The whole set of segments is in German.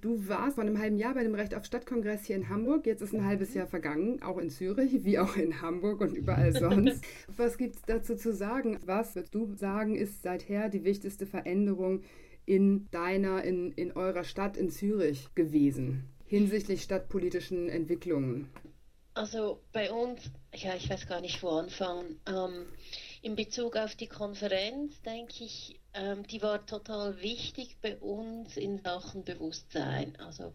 du warst vor einem halben Jahr bei dem Recht auf Stadtkongress hier in Hamburg. Jetzt ist ein halbes Jahr vergangen, auch in Zürich, wie auch in Hamburg und überall sonst. Was gibt es dazu zu sagen? Was würdest du sagen, ist seither die wichtigste Veränderung in deiner, in, in eurer Stadt in Zürich gewesen hinsichtlich stadtpolitischen Entwicklungen? Also bei uns, ja, ich weiß gar nicht, wo anfangen. Ähm, in Bezug auf die Konferenz denke ich, ähm, die war total wichtig bei uns in Sachen Bewusstsein. Also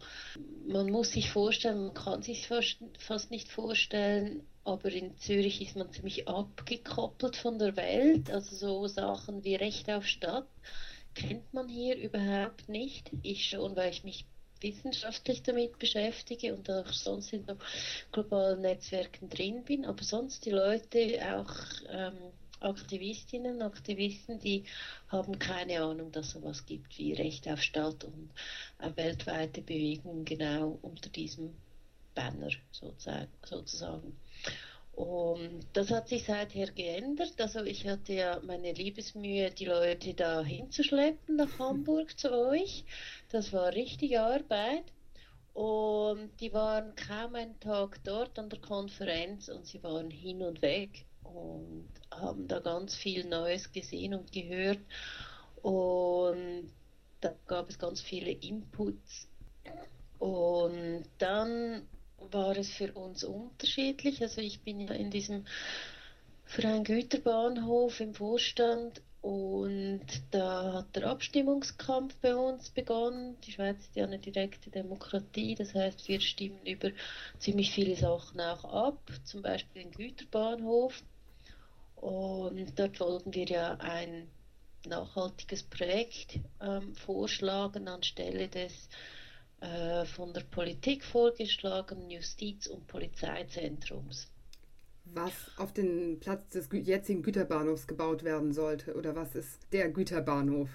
man muss sich vorstellen, man kann sich fast nicht vorstellen, aber in Zürich ist man ziemlich abgekoppelt von der Welt. Also so Sachen wie Recht auf Stadt kennt man hier überhaupt nicht. Ich schon, weil ich mich wissenschaftlich damit beschäftige und auch sonst in globalen Netzwerken drin bin, aber sonst die Leute auch ähm, Aktivistinnen, Aktivisten, die haben keine Ahnung, dass es sowas gibt wie Recht auf Stadt und äh, weltweite Bewegungen genau unter diesem Banner sozusagen. Und das hat sich seither geändert. Also ich hatte ja meine Liebesmühe, die Leute da hinzuschleppen nach Hamburg zu euch. Das war richtige Arbeit. Und die waren kaum einen Tag dort an der Konferenz und sie waren hin und weg und haben da ganz viel Neues gesehen und gehört. Und da gab es ganz viele Inputs. Und dann war es für uns unterschiedlich. Also ich bin ja in diesem Verein Güterbahnhof im Vorstand und da hat der Abstimmungskampf bei uns begonnen. Die Schweiz ist ja eine direkte Demokratie, das heißt, wir stimmen über ziemlich viele Sachen auch ab, zum Beispiel den Güterbahnhof. Und dort wollten wir ja ein nachhaltiges Projekt ähm, vorschlagen anstelle des äh, von der Politik vorgeschlagenen Justiz- und Polizeizentrums. Was auf den Platz des jetzigen Güterbahnhofs gebaut werden sollte oder was ist der Güterbahnhof?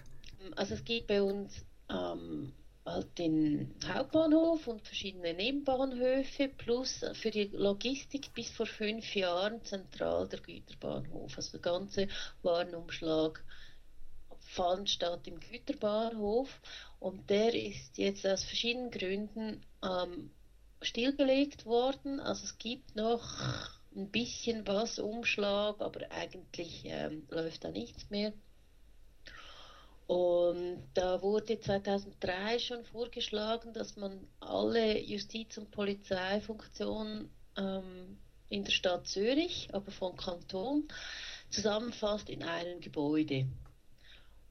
Also es geht bei uns ähm, halt den Hauptbahnhof und verschiedene Nebenbahnhöfe plus für die Logistik bis vor fünf Jahren zentral der Güterbahnhof. Also der ganze Warenumschlag fand statt im Güterbahnhof und der ist jetzt aus verschiedenen Gründen ähm, stillgelegt worden. Also es gibt noch ein bisschen was Umschlag, aber eigentlich ähm, läuft da nichts mehr. Und da wurde 2003 schon vorgeschlagen, dass man alle Justiz- und Polizeifunktionen ähm, in der Stadt Zürich, aber vom Kanton, zusammenfasst in einem Gebäude.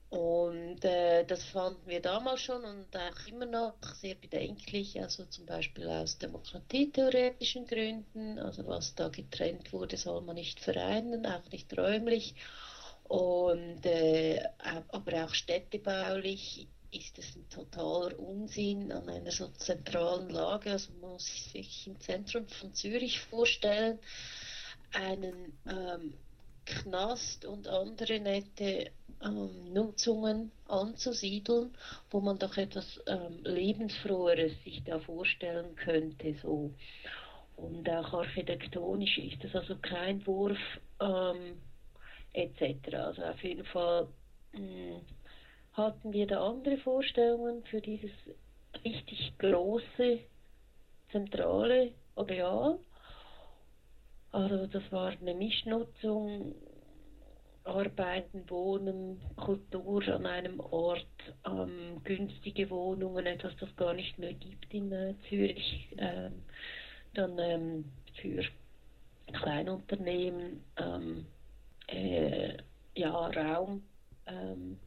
Und äh, das fanden wir damals schon und auch immer noch sehr bedenklich, also zum Beispiel aus demokratietheoretischen Gründen, also was da getrennt wurde, soll man nicht vereinen, auch nicht räumlich. Und, äh, aber auch städtebaulich ist es ein totaler Unsinn an einer so zentralen Lage. Also man muss sich im Zentrum von Zürich vorstellen, einen ähm, Knast und andere nette ähm, Nutzungen anzusiedeln, wo man doch etwas ähm, lebensfroheres sich da vorstellen könnte. So. Und auch architektonisch ist das also kein Wurf ähm, etc. Also auf jeden Fall mh, hm, hatten wir da andere Vorstellungen für dieses richtig große, zentrale Areal. Also das war eine Mischnutzung, Arbeiten, Wohnen, Kultur an einem Ort, ähm, günstige Wohnungen, etwas, das gar nicht mehr gibt in äh, Zürich, ähm, dann ähm, für Kleinunternehmen, ähm, äh, ja, Raum, ähm,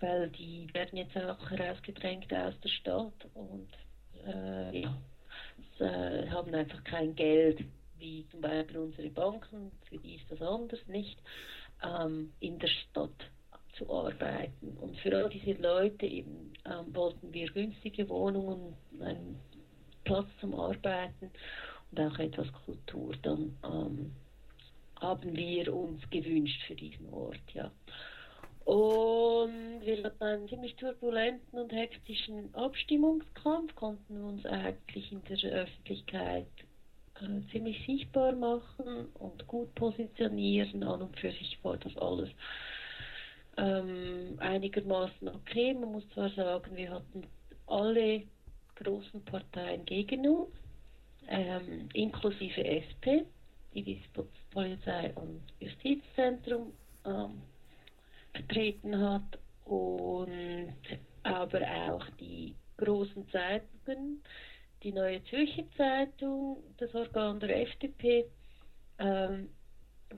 weil die werden jetzt auch herausgedrängt aus der Stadt und äh, ja, es, äh, haben einfach kein Geld, wie zum Beispiel unsere Banken, für die ist das anders nicht, ähm, in der Stadt zu arbeiten. Und für all diese Leute eben ähm, wollten wir günstige Wohnungen, einen Platz zum Arbeiten und auch etwas Kultur. Dann ähm, haben wir uns gewünscht für diesen Ort, ja. Und wir hatten einen ziemlich turbulenten und hektischen Abstimmungskampf, konnten uns eigentlich in der Öffentlichkeit äh, ziemlich sichtbar machen und gut positionieren. An und für sich war das alles ähm, einigermaßen okay. Man muss zwar sagen, wir hatten alle großen Parteien gegen uns, ähm, inklusive SP, die Polizei- und Justizzentrum ähm, vertreten hat und aber auch die großen Zeitungen, die Neue Zürcher Zeitung, das Organ der FDP, ähm,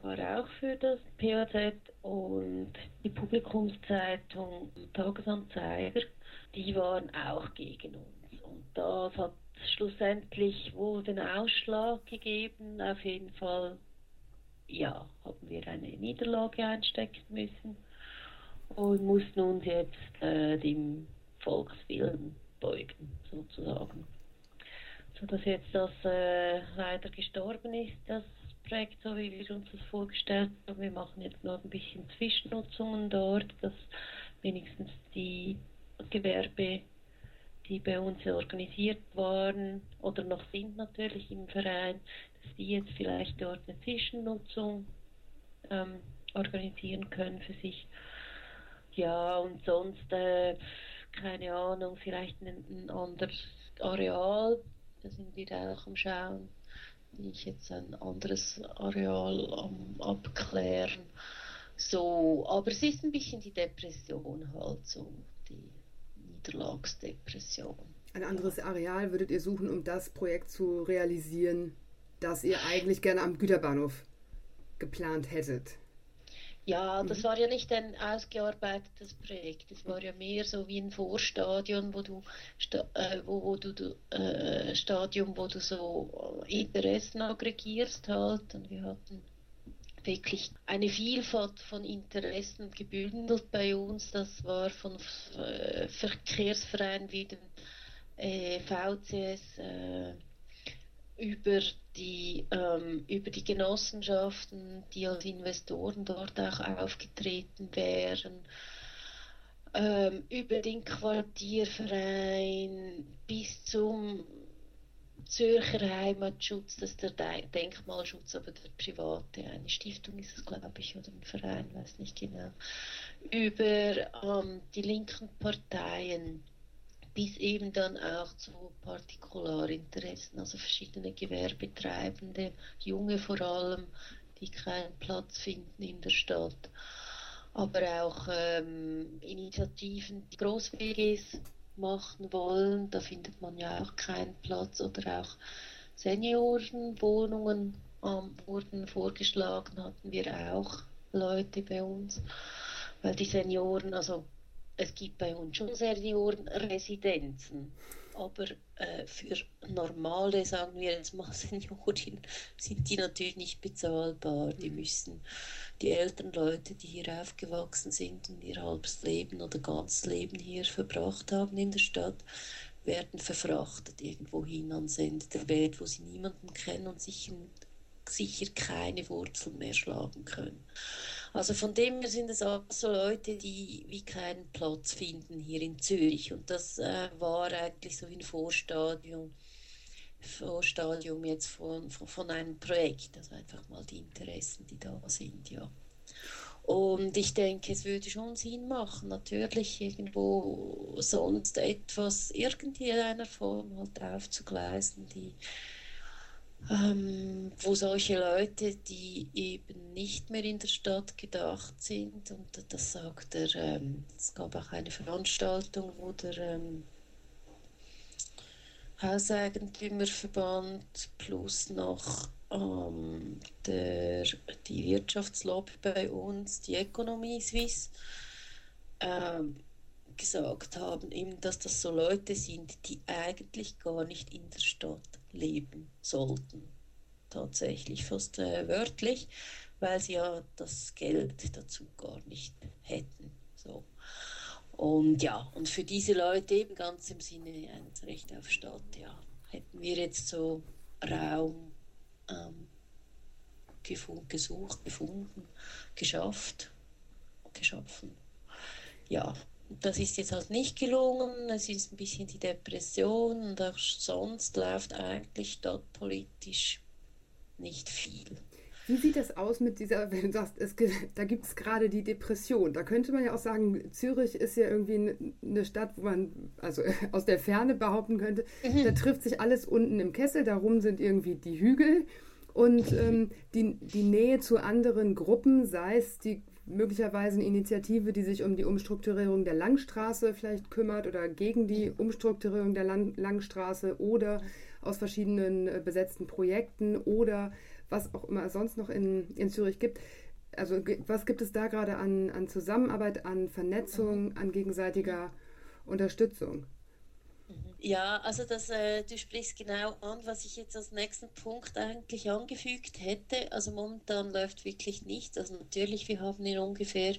war auch für das PAZ und die Publikumszeitung Tagesanzeiger, die waren auch gegen uns. Und das hat schlussendlich wohl den Ausschlag gegeben. Auf jeden Fall, ja, haben wir eine Niederlage einstecken müssen und mussten uns jetzt äh, dem Volkswillen beugen, sozusagen. So dass jetzt das äh, leider gestorben ist, das Projekt, so wie wir uns das vorgestellt haben. Wir machen jetzt noch ein bisschen Zwischennutzungen dort, dass wenigstens die Gewerbe, die bei uns organisiert waren oder noch sind natürlich im Verein, die jetzt vielleicht dort eine Zwischennutzung ähm, organisieren können für sich. Ja, und sonst, äh, keine Ahnung, vielleicht ein, ein anderes Areal, da sind wir auch am Schauen ich jetzt ein anderes Areal am Abklären. So, aber es ist ein bisschen die Depression halt so, die Niederlagsdepression. Ein anderes Areal würdet ihr suchen, um das Projekt zu realisieren, das ihr eigentlich gerne am Güterbahnhof geplant hättet? Ja, das mhm. war ja nicht ein ausgearbeitetes Projekt. Das war ja mehr so wie ein Vorstadion, wo du, äh, wo, wo du, du äh, Stadium, wo du so Interessen aggregierst halt. Und wir hatten wirklich eine Vielfalt von Interessen gebündelt bei uns. Das war von äh, Verkehrsvereinen wie dem äh, VCS äh, über die, ähm, über die Genossenschaften, die als Investoren dort auch aufgetreten wären, ähm, über den Quartierverein bis zum Zürcher Heimatschutz, das ist der Denkmalschutz, aber der private, eine Stiftung ist es, glaube ich, oder ein Verein, weiß nicht genau, über ähm, die linken Parteien bis eben dann auch zu Partikularinteressen, also verschiedene Gewerbetreibende, junge vor allem, die keinen Platz finden in der Stadt. Aber auch ähm, Initiativen, die Groß-WGs machen wollen, da findet man ja auch keinen Platz. Oder auch Seniorenwohnungen ähm, wurden vorgeschlagen, hatten wir auch Leute bei uns, weil die Senioren, also es gibt bei uns schon Seniorenresidenzen, aber äh, für normale, sagen wir jetzt mal Senioren, sind die natürlich nicht bezahlbar. Die müssen die älteren Leute, die hier aufgewachsen sind und ihr halbes Leben oder ganzes Leben hier verbracht haben in der Stadt, werden verfrachtet irgendwo hin ans Ende der Welt, wo sie niemanden kennen und sich sicher keine Wurzeln mehr schlagen können. Also von dem her sind es auch so Leute, die wie keinen Platz finden hier in Zürich. Und das äh, war eigentlich so ein Vorstadium, Vorstadium jetzt von, von, von einem Projekt. Also einfach mal die Interessen, die da sind, ja. Und ich denke, es würde schon Sinn machen, natürlich irgendwo sonst etwas, irgendeiner Form halt aufzugleisen, die ähm, wo solche Leute, die eben nicht mehr in der Stadt gedacht sind, und das sagt er, ähm, es gab auch eine Veranstaltung, wo der ähm, Hauseigentümerverband plus noch ähm, der, die Wirtschaftslobby bei uns, die Ökonomie Suisse, ähm, gesagt haben, eben, dass das so Leute sind, die eigentlich gar nicht in der Stadt leben sollten. Tatsächlich fast äh, wörtlich, weil sie ja das Geld dazu gar nicht hätten. So. Und ja, und für diese Leute eben ganz im Sinne eines Recht auf Stadt, ja, hätten wir jetzt so Raum ähm, gefunden, gesucht, gefunden, geschafft, geschaffen. Ja, das ist jetzt halt nicht gelungen. Es ist ein bisschen die Depression und auch sonst läuft eigentlich stadtpolitisch nicht viel. Wie sieht das aus mit dieser, wenn du sagst, es, da gibt es gerade die Depression. Da könnte man ja auch sagen, Zürich ist ja irgendwie eine Stadt, wo man, also aus der Ferne behaupten könnte, mhm. da trifft sich alles unten im Kessel, darum sind irgendwie die Hügel. Und ähm, die, die Nähe zu anderen Gruppen, sei es die möglicherweise eine Initiative, die sich um die Umstrukturierung der Langstraße vielleicht kümmert oder gegen die Umstrukturierung der Lang Langstraße oder aus verschiedenen äh, besetzten Projekten oder was auch immer es sonst noch in, in Zürich gibt. Also was gibt es da gerade an, an Zusammenarbeit, an Vernetzung, an gegenseitiger Unterstützung? Ja, also das, äh, du sprichst genau an, was ich jetzt als nächsten Punkt eigentlich angefügt hätte. Also momentan läuft wirklich nichts. Also natürlich, wir haben in ungefähr,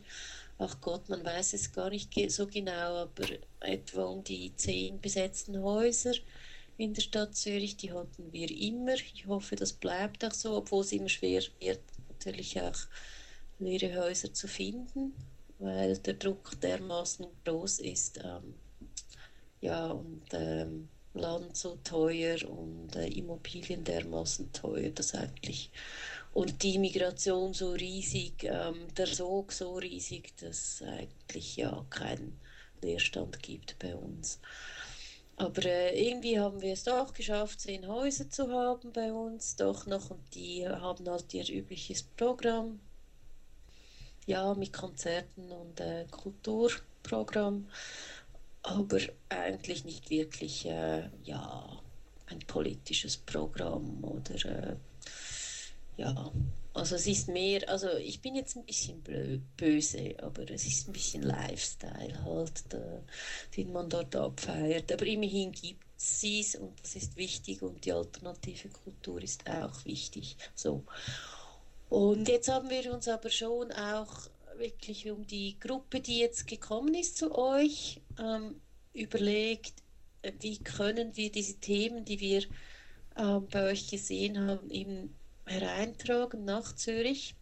ach Gott, man weiß es gar nicht so genau, aber etwa um die zehn besetzten Häuser in der Stadt Zürich, die hatten wir immer. Ich hoffe, das bleibt auch so, obwohl es immer schwer wird, natürlich auch leere Häuser zu finden, weil der Druck dermaßen groß ist. Ähm, ja, und ähm, Land so teuer und äh, Immobilien dermaßen teuer, dass eigentlich und die Migration so riesig, ähm, der Sog so riesig, dass eigentlich ja keinen Leerstand gibt bei uns. Aber äh, irgendwie haben wir es doch geschafft, zehn Häuser zu haben bei uns, doch noch. Und die haben halt ihr übliches Programm. Ja, mit Konzerten und äh, Kulturprogramm. Aber eigentlich nicht wirklich, äh, ja, ein politisches Programm oder, äh, ja, also es ist mehr, also ich bin jetzt ein bisschen böse, aber es ist ein bisschen Lifestyle halt, der, den man dort abfeiert. Aber immerhin gibt es es und das ist wichtig und die alternative Kultur ist auch wichtig. So. Und jetzt haben wir uns aber schon auch wirklich um die Gruppe, die jetzt gekommen ist zu euch, ähm, überlegt, wie können wir diese Themen, die wir ähm, bei euch gesehen haben, eben hereintragen nach Zürich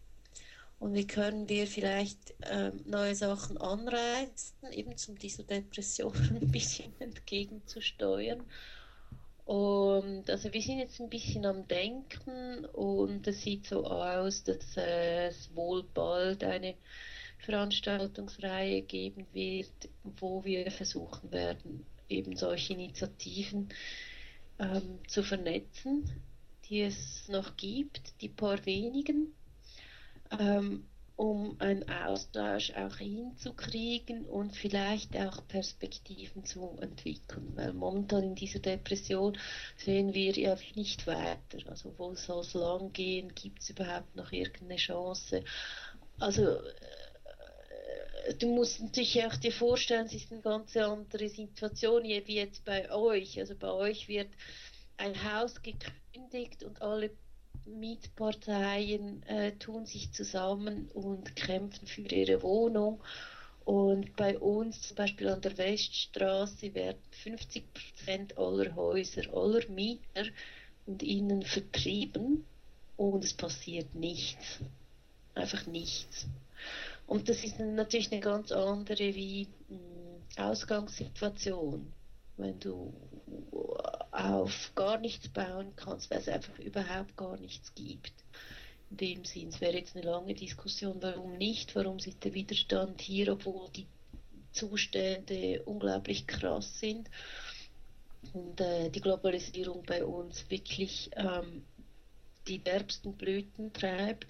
und wie können wir vielleicht ähm, neue Sachen anreizen, eben um dieser Depression ein bisschen entgegenzusteuern. Und also wir sind jetzt ein bisschen am Denken und es sieht so aus, dass es wohl bald eine Veranstaltungsreihe geben wird, wo wir versuchen werden, eben solche Initiativen ähm, zu vernetzen die es noch gibt, die paar wenigen, ähm, um einen Austausch auch hinzukriegen und vielleicht auch Perspektiven zu entwickeln. Weil momentan in dieser Depression sehen wir ja nicht weiter. Also wo soll es lang gehen? Gibt es überhaupt noch irgendeine Chance? Also du musst natürlich auch dir vorstellen, es ist eine ganz andere Situation wie jetzt bei euch. Also bei euch wird ein Haus gekündigt und alle Mietparteien äh, tun sich zusammen und kämpfen für ihre Wohnung. Und bei uns, zum Beispiel an der Weststraße, werden 50 Prozent aller Häuser, aller Mieter und ihnen vertrieben und es passiert nichts. Einfach nichts. Und das ist natürlich eine ganz andere wie hm, Ausgangssituation. Wenn du auf gar nichts bauen kannst, weil es einfach überhaupt gar nichts gibt. In dem Sinn, es wäre jetzt eine lange Diskussion, warum nicht, warum ist der Widerstand hier, obwohl die Zustände unglaublich krass sind und äh, die Globalisierung bei uns wirklich ähm, die derbsten Blüten treibt.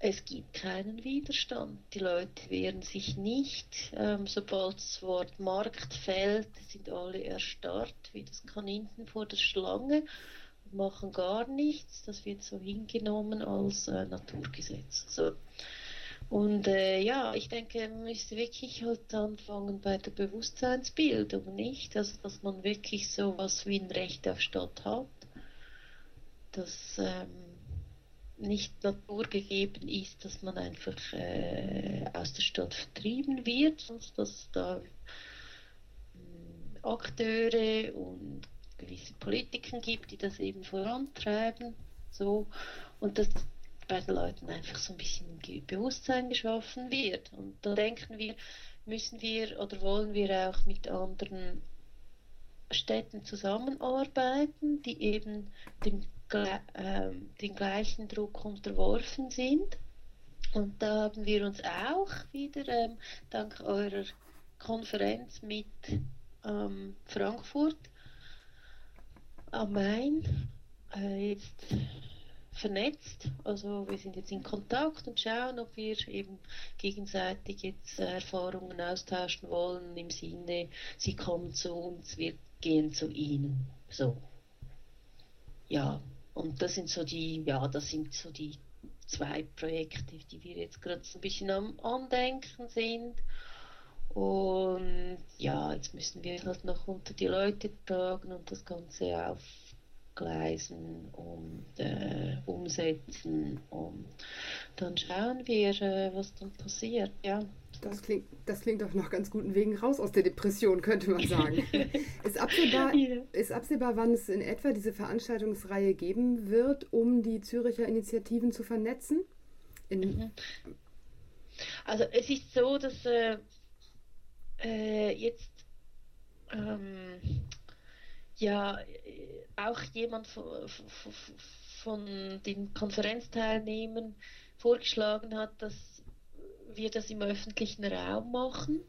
Es gibt keinen Widerstand. Die Leute wehren sich nicht. Ähm, sobald das Wort Markt fällt, sind alle erstarrt, wie das Kaninchen vor der Schlange, und machen gar nichts. Das wird so hingenommen als äh, Naturgesetz. So. Und äh, ja, ich denke, man müsste wirklich halt anfangen bei der Bewusstseinsbildung, nicht? Also, dass man wirklich so was wie ein Recht auf Stadt hat. Dass. Ähm, nicht naturgegeben ist, dass man einfach äh, aus der Stadt vertrieben wird, sondern dass da äh, Akteure und gewisse Politiker gibt, die das eben vorantreiben. So, und dass bei den Leuten einfach so ein bisschen Bewusstsein geschaffen wird. Und da denken wir, müssen wir oder wollen wir auch mit anderen Städten zusammenarbeiten, die eben dem äh, den gleichen Druck unterworfen sind. Und da haben wir uns auch wieder ähm, dank eurer Konferenz mit ähm, Frankfurt am Main äh, jetzt vernetzt. Also wir sind jetzt in Kontakt und schauen, ob wir eben gegenseitig jetzt Erfahrungen austauschen wollen im Sinne, sie kommen zu uns, wir gehen zu ihnen. So. Ja, und das sind so die, ja, das sind so die zwei Projekte, die wir jetzt gerade so ein bisschen am Andenken sind. Und ja, jetzt müssen wir halt noch unter die Leute tragen und das Ganze aufgleisen und äh, umsetzen. Und dann schauen wir, äh, was dann passiert. Ja. Das klingt, das klingt auf noch ganz guten Wegen raus aus der Depression, könnte man sagen. ist, absehbar, ja. ist absehbar, wann es in etwa diese Veranstaltungsreihe geben wird, um die Züricher Initiativen zu vernetzen? Mhm. Also es ist so, dass äh, äh, jetzt ähm, ja auch jemand von, von den Konferenzteilnehmern vorgeschlagen hat, dass wir das im öffentlichen Raum machen.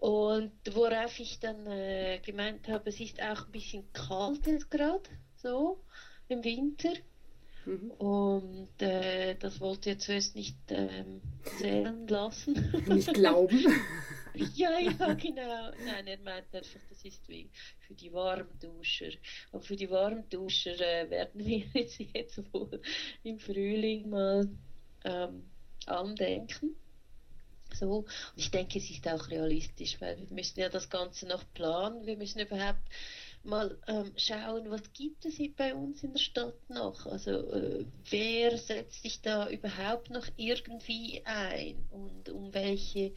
Und worauf ich dann äh, gemeint habe, es ist auch ein bisschen kalt jetzt gerade, so im Winter. Mhm. Und äh, das wollte er zuerst nicht ähm, zählen lassen. Nicht glauben. ja, ja, genau. Nein, er meint einfach, das ist wie für die Warmduscher. Und für die Warmduscher äh, werden wir jetzt, jetzt wohl im Frühling mal ähm, andenken. So. Und ich denke, es ist auch realistisch, weil wir müssen ja das Ganze noch planen. Wir müssen überhaupt mal ähm, schauen, was gibt es hier bei uns in der Stadt noch? Also äh, wer setzt sich da überhaupt noch irgendwie ein und um welche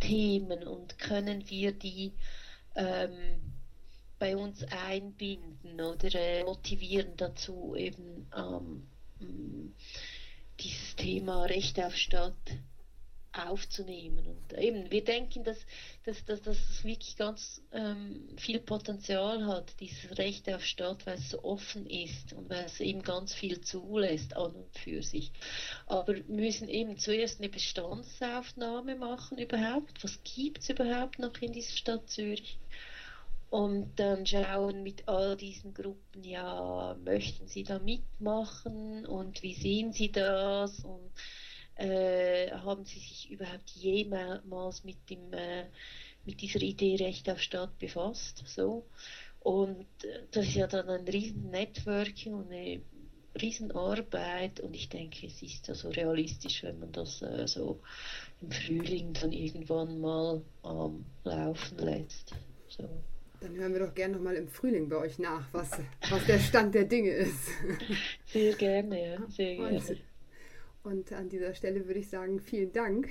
Themen und können wir die ähm, bei uns einbinden oder äh, motivieren dazu eben ähm, dieses Thema Recht auf Stadt aufzunehmen. Und eben, wir denken, dass, dass, dass, dass es wirklich ganz ähm, viel Potenzial hat, dieses Recht auf Stadt, weil es so offen ist und weil es eben ganz viel zulässt an und für sich. Aber wir müssen eben zuerst eine Bestandsaufnahme machen überhaupt. Was gibt es überhaupt noch in dieser Stadt Zürich? Und dann schauen mit all diesen Gruppen, ja, möchten sie da mitmachen und wie sehen sie das? Und äh, haben Sie sich überhaupt jemals mit, dem, äh, mit dieser Idee Recht auf Stadt befasst? So. Und äh, das ist ja dann ein riesen Networking und eine Riesenarbeit und ich denke, es ist also realistisch, wenn man das äh, so im Frühling dann irgendwann mal ähm, laufen lässt. So. Dann hören wir doch gerne nochmal im Frühling bei euch nach, was, was der Stand der Dinge ist. Sehr gerne, ja, sehr gerne. Und an dieser Stelle würde ich sagen, vielen Dank.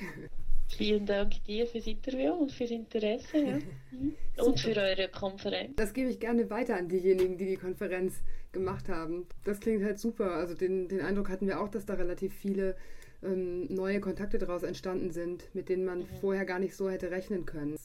Vielen Dank dir fürs Interview und fürs Interesse ja. Mhm. und für eure Konferenz. Das gebe ich gerne weiter an diejenigen, die die Konferenz gemacht haben. Das klingt halt super. Also den, den Eindruck hatten wir auch, dass da relativ viele ähm, neue Kontakte daraus entstanden sind, mit denen man mhm. vorher gar nicht so hätte rechnen können.